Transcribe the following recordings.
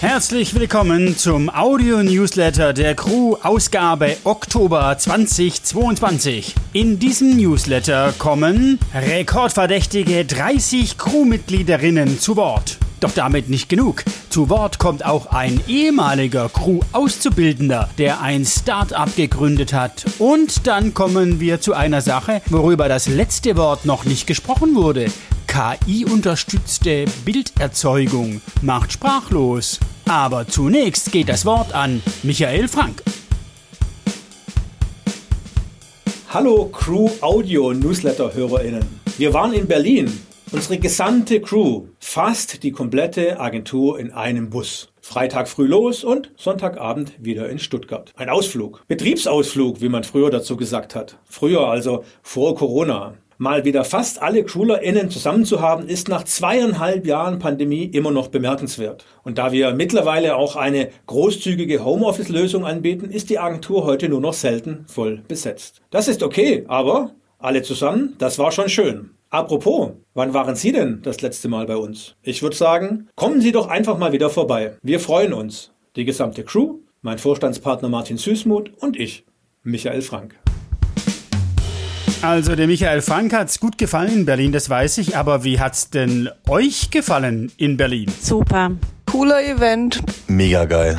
Herzlich willkommen zum Audio-Newsletter der Crew Ausgabe Oktober 2022. In diesem Newsletter kommen rekordverdächtige 30 Crewmitgliederinnen zu Wort. Doch damit nicht genug. Zu Wort kommt auch ein ehemaliger Crew-Auszubildender, der ein Start-up gegründet hat. Und dann kommen wir zu einer Sache, worüber das letzte Wort noch nicht gesprochen wurde. KI-unterstützte Bilderzeugung macht sprachlos. Aber zunächst geht das Wort an Michael Frank. Hallo Crew Audio Newsletter Hörerinnen. Wir waren in Berlin. Unsere gesamte Crew, fast die komplette Agentur in einem Bus. Freitag früh los und Sonntagabend wieder in Stuttgart. Ein Ausflug. Betriebsausflug, wie man früher dazu gesagt hat. Früher also vor Corona. Mal wieder fast alle CruilerInnen zusammen zu haben, ist nach zweieinhalb Jahren Pandemie immer noch bemerkenswert. Und da wir mittlerweile auch eine großzügige Homeoffice-Lösung anbieten, ist die Agentur heute nur noch selten voll besetzt. Das ist okay, aber alle zusammen, das war schon schön. Apropos, wann waren Sie denn das letzte Mal bei uns? Ich würde sagen, kommen Sie doch einfach mal wieder vorbei. Wir freuen uns. Die gesamte Crew, mein Vorstandspartner Martin Süßmuth und ich, Michael Frank. Also der Michael Frank hat's gut gefallen in Berlin, das weiß ich, aber wie hat's denn euch gefallen in Berlin? Super. Cooler Event. Mega geil.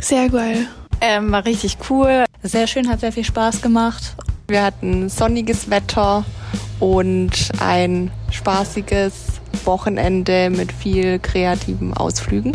Sehr geil. Ähm, war richtig cool. Sehr schön, hat sehr viel Spaß gemacht. Wir hatten sonniges Wetter und ein spaßiges Wochenende mit viel kreativen Ausflügen.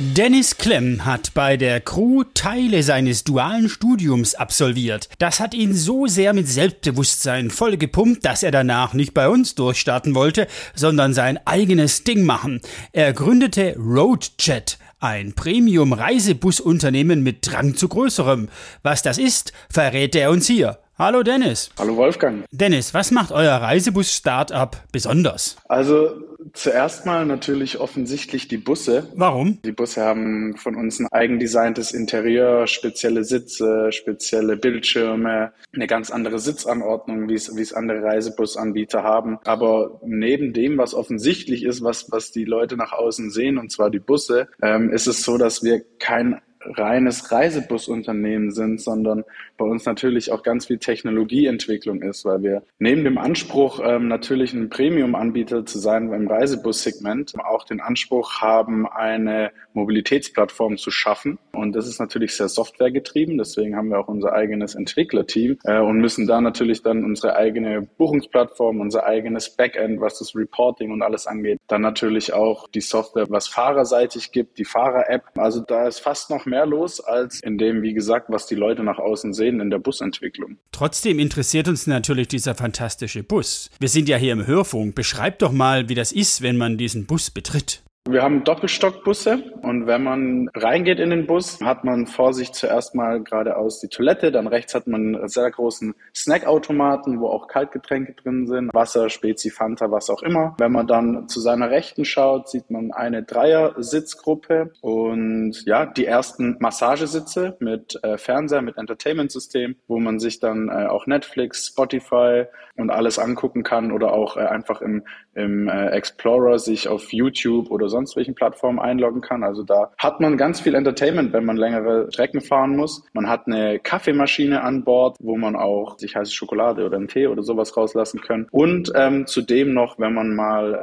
Dennis Klemm hat bei der Crew Teile seines dualen Studiums absolviert. Das hat ihn so sehr mit Selbstbewusstsein vollgepumpt, dass er danach nicht bei uns durchstarten wollte, sondern sein eigenes Ding machen. Er gründete Roadjet, ein Premium-Reisebusunternehmen mit Drang zu größerem. Was das ist, verrät er uns hier. Hallo Dennis. Hallo Wolfgang. Dennis, was macht euer Reisebus-Startup besonders? Also zuerst mal natürlich offensichtlich die Busse. Warum? Die Busse haben von uns ein eigendesigntes Interieur, spezielle Sitze, spezielle Bildschirme, eine ganz andere Sitzanordnung, wie es, wie es andere Reisebusanbieter haben. Aber neben dem, was offensichtlich ist, was, was die Leute nach außen sehen, und zwar die Busse, ähm, ist es so, dass wir kein reines Reisebusunternehmen sind, sondern bei uns natürlich auch ganz viel Technologieentwicklung ist, weil wir neben dem Anspruch, ähm, natürlich ein Premium-Anbieter zu sein im Reisebussegment, auch den Anspruch haben, eine Mobilitätsplattform zu schaffen. Und das ist natürlich sehr softwaregetrieben, deswegen haben wir auch unser eigenes Entwicklerteam äh, und müssen da natürlich dann unsere eigene Buchungsplattform, unser eigenes Backend, was das Reporting und alles angeht, dann natürlich auch die Software, was fahrerseitig gibt, die Fahrer-App. Also da ist fast noch mehr los als in dem, wie gesagt, was die Leute nach außen sehen in der Busentwicklung. Trotzdem interessiert uns natürlich dieser fantastische Bus. Wir sind ja hier im Hörfunk. Beschreib doch mal, wie das ist, wenn man diesen Bus betritt. Wir haben Doppelstockbusse und wenn man reingeht in den Bus, hat man vor sich zuerst mal geradeaus die Toilette, dann rechts hat man einen sehr großen Snackautomaten, wo auch Kaltgetränke drin sind, Wasser, Spezi, Fanta, was auch immer. Wenn man dann zu seiner Rechten schaut, sieht man eine Dreier-Sitzgruppe und ja, die ersten Massagesitze mit äh, Fernseher, mit Entertainment-System, wo man sich dann äh, auch Netflix, Spotify und alles angucken kann oder auch äh, einfach im, im äh, Explorer sich auf YouTube oder sonst welchen Plattformen einloggen kann. Also da hat man ganz viel Entertainment, wenn man längere Strecken fahren muss. Man hat eine Kaffeemaschine an Bord, wo man auch sich heiße Schokolade oder einen Tee oder sowas rauslassen kann. Und ähm, zudem noch, wenn man mal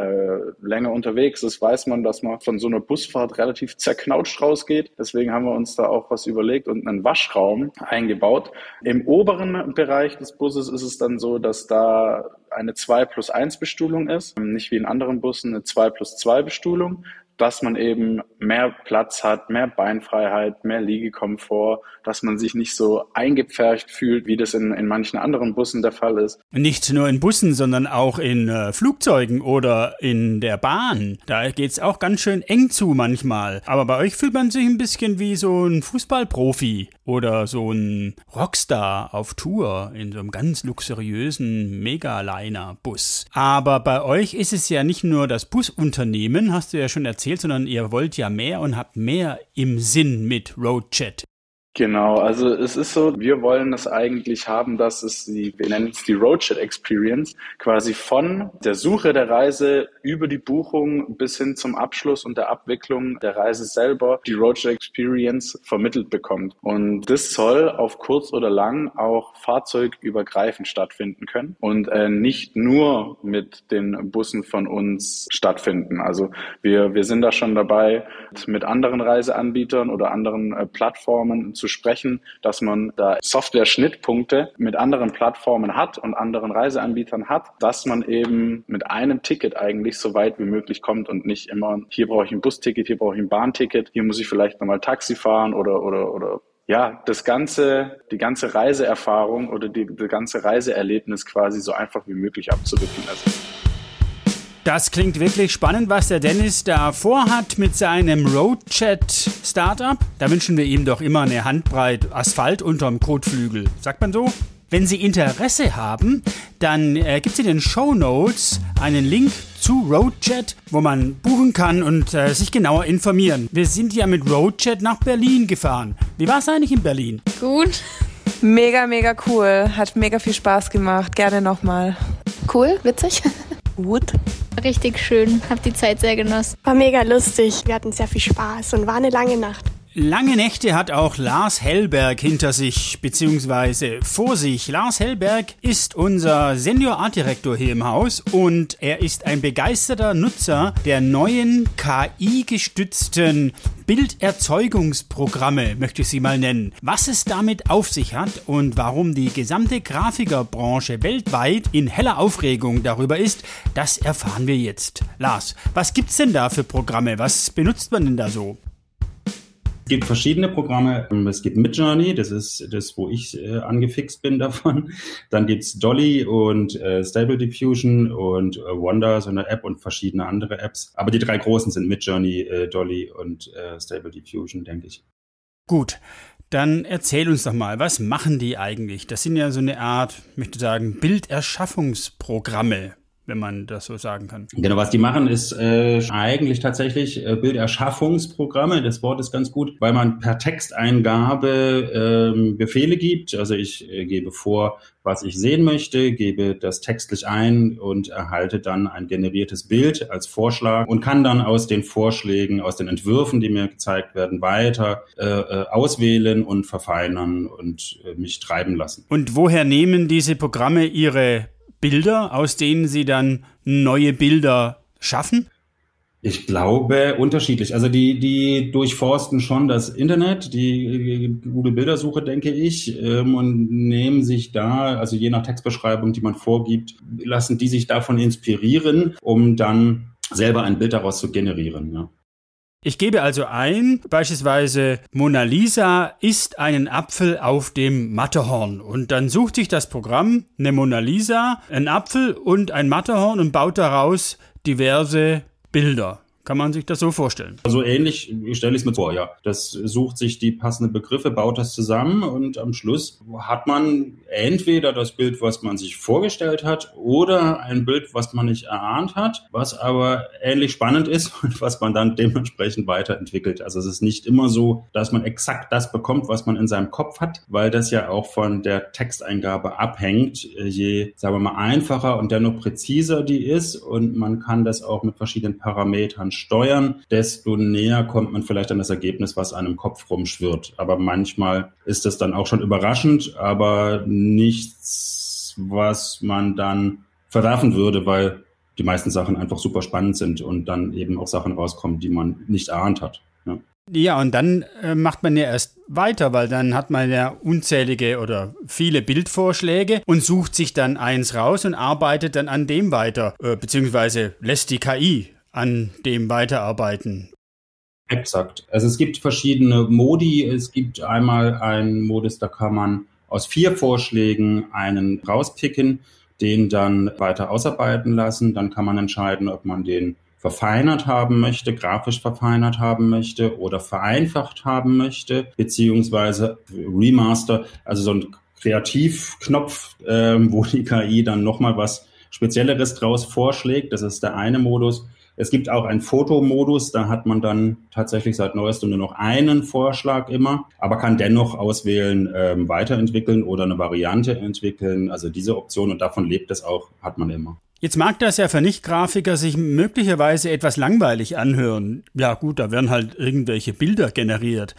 äh, länger unterwegs ist, weiß man, dass man von so einer Busfahrt relativ zerknautscht rausgeht. Deswegen haben wir uns da auch was überlegt und einen Waschraum eingebaut. Im oberen Bereich des Busses ist es dann so, dass da eine 2 plus 1 Bestuhlung ist, nicht wie in anderen Bussen eine 2 plus 2 Bestuhlung, dass man eben mehr Platz hat, mehr Beinfreiheit, mehr Liegekomfort, dass man sich nicht so eingepfercht fühlt, wie das in, in manchen anderen Bussen der Fall ist. Nicht nur in Bussen, sondern auch in äh, Flugzeugen oder in der Bahn. Da geht's auch ganz schön eng zu manchmal. Aber bei euch fühlt man sich ein bisschen wie so ein Fußballprofi oder so ein Rockstar auf Tour in so einem ganz luxuriösen Megaliner-Bus. Aber bei euch ist es ja nicht nur das Busunternehmen, hast du ja schon erzählt, sondern ihr wollt ja mehr und habt mehr im Sinn mit Roadchat. Genau, also es ist so, wir wollen es eigentlich haben, dass es die, wir nennen es die Roadchat Experience, quasi von der Suche der Reise über die Buchung bis hin zum Abschluss und der Abwicklung der Reise selber die Roadchat Experience vermittelt bekommt. Und das soll auf kurz oder lang auch fahrzeugübergreifend stattfinden können und äh, nicht nur mit den Bussen von uns stattfinden. Also wir, wir sind da schon dabei, mit anderen Reiseanbietern oder anderen äh, Plattformen zu zu sprechen, dass man da Software-Schnittpunkte mit anderen Plattformen hat und anderen Reiseanbietern hat, dass man eben mit einem Ticket eigentlich so weit wie möglich kommt und nicht immer, hier brauche ich ein Busticket, hier brauche ich ein Bahnticket, hier muss ich vielleicht nochmal Taxi fahren oder, oder, oder ja, das ganze, die ganze Reiseerfahrung oder die, die ganze Reiseerlebnis quasi so einfach wie möglich abzuwickeln ist. Das klingt wirklich spannend, was der Dennis da vorhat mit seinem Roadchat Startup. Da wünschen wir ihm doch immer eine Handbreit Asphalt unterm Kotflügel. Sagt man so? Wenn Sie Interesse haben, dann äh, gibt es in den Show Notes einen Link zu Roadchat, wo man buchen kann und äh, sich genauer informieren. Wir sind ja mit Roadchat nach Berlin gefahren. Wie war es eigentlich in Berlin? Gut. Mega, mega cool. Hat mega viel Spaß gemacht. Gerne nochmal. Cool, witzig. Gut. Richtig schön. Hab die Zeit sehr genossen. War mega lustig. Wir hatten sehr viel Spaß und war eine lange Nacht. Lange Nächte hat auch Lars Hellberg hinter sich bzw. vor sich. Lars Hellberg ist unser Senior Art Direktor hier im Haus und er ist ein begeisterter Nutzer der neuen KI-gestützten Bilderzeugungsprogramme, möchte ich sie mal nennen. Was es damit auf sich hat und warum die gesamte Grafikerbranche weltweit in heller Aufregung darüber ist, das erfahren wir jetzt. Lars, was gibt's denn da für Programme? Was benutzt man denn da so? Es gibt verschiedene Programme. Es gibt Midjourney, das ist das, wo ich äh, angefixt bin davon. Dann gibt's Dolly und äh, Stable Diffusion und äh, Wonder, so eine App und verschiedene andere Apps. Aber die drei großen sind Midjourney, äh, Dolly und äh, Stable Diffusion, denke ich. Gut. Dann erzähl uns doch mal, was machen die eigentlich? Das sind ja so eine Art, möchte sagen, Bilderschaffungsprogramme wenn man das so sagen kann. Genau, was die machen, ist äh, eigentlich tatsächlich äh, Bilderschaffungsprogramme. Das Wort ist ganz gut, weil man per Texteingabe äh, Befehle gibt. Also ich äh, gebe vor, was ich sehen möchte, gebe das textlich ein und erhalte dann ein generiertes Bild als Vorschlag und kann dann aus den Vorschlägen, aus den Entwürfen, die mir gezeigt werden, weiter äh, äh auswählen und verfeinern und äh, mich treiben lassen. Und woher nehmen diese Programme ihre Bilder, aus denen Sie dann neue Bilder schaffen? Ich glaube unterschiedlich. Also die, die durchforsten schon das Internet, die Google Bildersuche, denke ich, ähm, und nehmen sich da, also je nach Textbeschreibung, die man vorgibt, lassen die sich davon inspirieren, um dann selber ein Bild daraus zu generieren. Ja. Ich gebe also ein, beispielsweise Mona Lisa isst einen Apfel auf dem Matterhorn und dann sucht sich das Programm eine Mona Lisa, einen Apfel und ein Matterhorn und baut daraus diverse Bilder. Kann man sich das so vorstellen? So ähnlich stelle ich es mir vor, ja. Das sucht sich die passenden Begriffe, baut das zusammen und am Schluss hat man entweder das Bild, was man sich vorgestellt hat, oder ein Bild, was man nicht erahnt hat, was aber ähnlich spannend ist und was man dann dementsprechend weiterentwickelt. Also es ist nicht immer so, dass man exakt das bekommt, was man in seinem Kopf hat, weil das ja auch von der Texteingabe abhängt. Je, sagen wir mal, einfacher und dennoch präziser die ist und man kann das auch mit verschiedenen Parametern steuern, desto näher kommt man vielleicht an das Ergebnis, was einem Kopf rumschwirrt. Aber manchmal ist das dann auch schon überraschend, aber nichts, was man dann verwerfen würde, weil die meisten Sachen einfach super spannend sind und dann eben auch Sachen rauskommen, die man nicht erahnt hat. Ja. Ja, und dann äh, macht man ja erst weiter, weil dann hat man ja unzählige oder viele Bildvorschläge und sucht sich dann eins raus und arbeitet dann an dem weiter, äh, beziehungsweise lässt die KI an dem weiterarbeiten. Exakt. Also es gibt verschiedene Modi. Es gibt einmal einen Modus, da kann man aus vier Vorschlägen einen rauspicken, den dann weiter ausarbeiten lassen. Dann kann man entscheiden, ob man den verfeinert haben möchte, grafisch verfeinert haben möchte oder vereinfacht haben möchte, beziehungsweise Remaster, also so ein Kreativknopf, äh, wo die KI dann nochmal was Spezielleres draus vorschlägt. Das ist der eine Modus. Es gibt auch einen Fotomodus, da hat man dann tatsächlich seit neuestem nur noch einen Vorschlag immer, aber kann dennoch auswählen, ähm, weiterentwickeln oder eine Variante entwickeln. Also diese Option und davon lebt es auch, hat man immer. Jetzt mag das ja für Nicht-Grafiker sich möglicherweise etwas langweilig anhören. Ja gut, da werden halt irgendwelche Bilder generiert.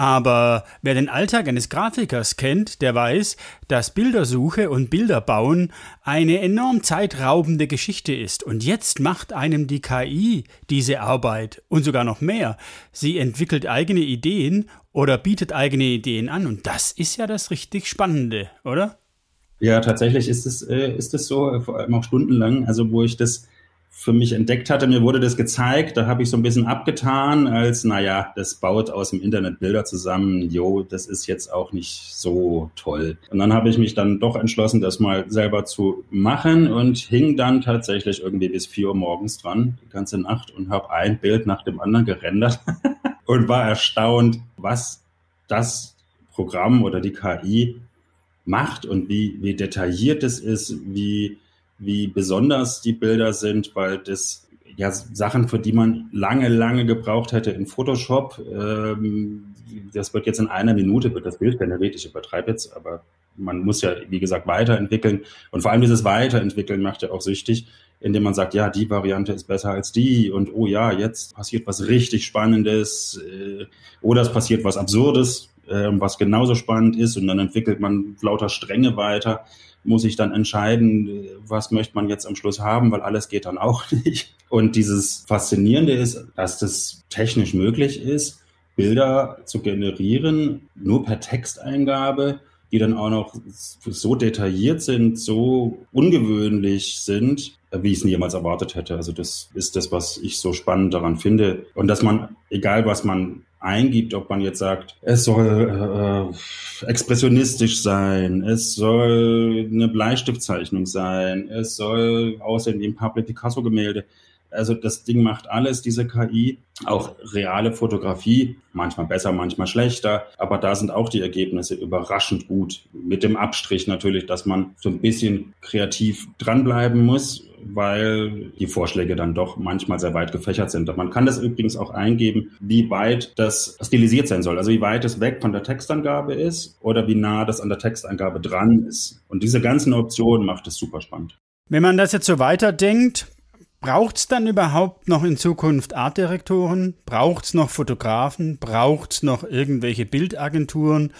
Aber wer den Alltag eines Grafikers kennt, der weiß, dass Bildersuche und Bilderbauen eine enorm zeitraubende Geschichte ist. Und jetzt macht einem die KI diese Arbeit und sogar noch mehr. Sie entwickelt eigene Ideen oder bietet eigene Ideen an. Und das ist ja das richtig Spannende, oder? Ja, tatsächlich ist es, äh, ist es so, vor allem auch stundenlang, also wo ich das für mich entdeckt hatte, mir wurde das gezeigt, da habe ich so ein bisschen abgetan, als, naja, das baut aus dem Internet Bilder zusammen, jo, das ist jetzt auch nicht so toll. Und dann habe ich mich dann doch entschlossen, das mal selber zu machen und hing dann tatsächlich irgendwie bis vier Uhr morgens dran, die ganze Nacht und habe ein Bild nach dem anderen gerendert und war erstaunt, was das Programm oder die KI macht und wie, wie detailliert es ist, wie, wie besonders die Bilder sind, weil das ja Sachen, für die man lange, lange gebraucht hätte in Photoshop, ähm, das wird jetzt in einer Minute, wird das Bild generiert, ich übertreibe jetzt, aber man muss ja, wie gesagt, weiterentwickeln. Und vor allem dieses Weiterentwickeln macht ja auch süchtig, indem man sagt, ja, die Variante ist besser als die und oh ja, jetzt passiert was richtig Spannendes äh, oder es passiert was Absurdes, was genauso spannend ist und dann entwickelt man lauter Stränge weiter, muss ich dann entscheiden, was möchte man jetzt am Schluss haben, weil alles geht dann auch nicht. Und dieses Faszinierende ist, dass das technisch möglich ist, Bilder zu generieren, nur per Texteingabe, die dann auch noch so detailliert sind, so ungewöhnlich sind, wie ich es niemals erwartet hätte. Also das ist das, was ich so spannend daran finde. Und dass man, egal was man eingibt, ob man jetzt sagt, es soll äh, expressionistisch sein, es soll eine Bleistiftzeichnung sein, es soll aussehen wie ein Pablo Picasso-Gemälde. Also das Ding macht alles, diese KI, auch reale Fotografie, manchmal besser, manchmal schlechter, aber da sind auch die Ergebnisse überraschend gut. Mit dem Abstrich natürlich, dass man so ein bisschen kreativ dranbleiben muss, weil die Vorschläge dann doch manchmal sehr weit gefächert sind. Man kann das übrigens auch eingeben, wie weit das stilisiert sein soll, also wie weit es weg von der Textangabe ist oder wie nah das an der Textangabe dran ist. Und diese ganzen Optionen macht es super spannend. Wenn man das jetzt so weiterdenkt, Braucht es dann überhaupt noch in Zukunft Artdirektoren? Braucht es noch Fotografen? Braucht es noch irgendwelche Bildagenturen?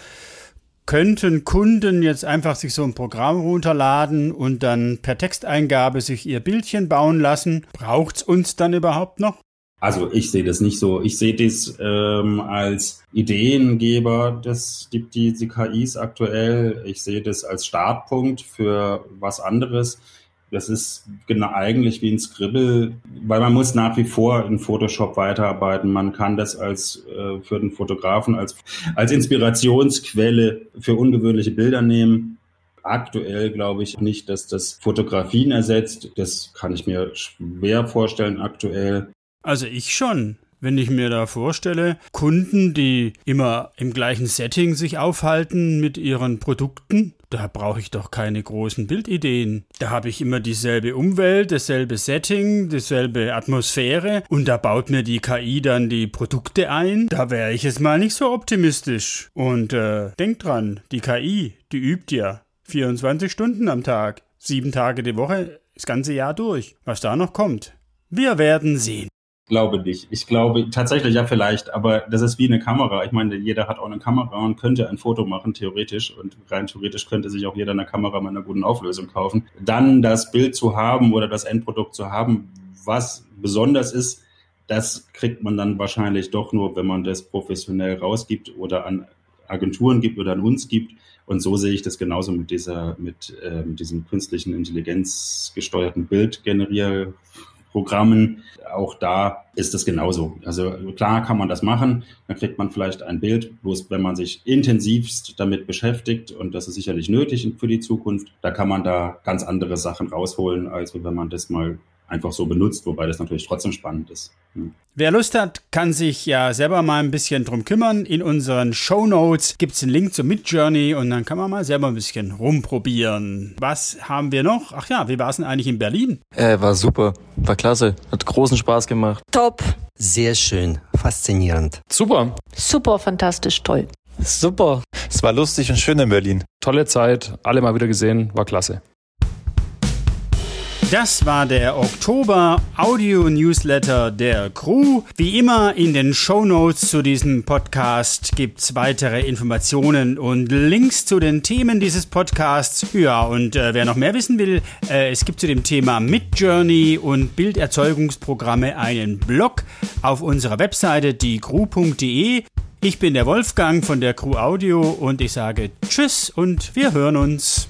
Könnten Kunden jetzt einfach sich so ein Programm runterladen und dann per Texteingabe sich ihr Bildchen bauen lassen? Braucht es uns dann überhaupt noch? Also ich sehe das nicht so. Ich sehe das ähm, als Ideengeber des, die, die, die KIs aktuell. Ich sehe das als Startpunkt für was anderes. Das ist genau eigentlich wie ein Scribble, weil man muss nach wie vor in Photoshop weiterarbeiten. Man kann das als äh, für den Fotografen als, als Inspirationsquelle für ungewöhnliche Bilder nehmen. Aktuell glaube ich nicht, dass das Fotografien ersetzt. Das kann ich mir schwer vorstellen aktuell. Also ich schon wenn ich mir da vorstelle, Kunden, die immer im gleichen Setting sich aufhalten mit ihren Produkten, da brauche ich doch keine großen Bildideen. Da habe ich immer dieselbe Umwelt, dasselbe Setting, dieselbe Atmosphäre und da baut mir die KI dann die Produkte ein. Da wäre ich jetzt mal nicht so optimistisch. Und äh, denkt dran, die KI, die übt ja 24 Stunden am Tag, sieben Tage die Woche, das ganze Jahr durch. Was da noch kommt, wir werden sehen glaube nicht. Ich glaube tatsächlich ja vielleicht, aber das ist wie eine Kamera. Ich meine, jeder hat auch eine Kamera und könnte ein Foto machen, theoretisch. Und rein theoretisch könnte sich auch jeder eine Kamera mit einer guten Auflösung kaufen. Dann das Bild zu haben oder das Endprodukt zu haben, was besonders ist, das kriegt man dann wahrscheinlich doch nur, wenn man das professionell rausgibt oder an Agenturen gibt oder an uns gibt. Und so sehe ich das genauso mit dieser, mit, äh, mit diesem künstlichen Intelligenz gesteuerten Bildgenerier Programmen. Auch da ist es genauso. Also klar kann man das machen, dann kriegt man vielleicht ein Bild, bloß wenn man sich intensivst damit beschäftigt, und das ist sicherlich nötig für die Zukunft, da kann man da ganz andere Sachen rausholen, als wenn man das mal einfach so benutzt, wobei das natürlich trotzdem spannend ist. Hm. Wer Lust hat, kann sich ja selber mal ein bisschen drum kümmern. In unseren Show Notes gibt es einen Link zur Midjourney und dann kann man mal selber ein bisschen rumprobieren. Was haben wir noch? Ach ja, wie war es denn eigentlich in Berlin? Äh, war super, war klasse, hat großen Spaß gemacht. Top. Sehr schön, faszinierend. Super. Super, fantastisch, toll. Super. Es war lustig und schön in Berlin. Tolle Zeit, alle mal wieder gesehen, war klasse. Das war der Oktober Audio Newsletter der Crew. Wie immer in den Show Notes zu diesem Podcast gibt's weitere Informationen und Links zu den Themen dieses Podcasts. Ja, und äh, wer noch mehr wissen will, äh, es gibt zu dem Thema Midjourney und Bilderzeugungsprogramme einen Blog auf unserer Webseite diecrew.de. Ich bin der Wolfgang von der Crew Audio und ich sage Tschüss und wir hören uns.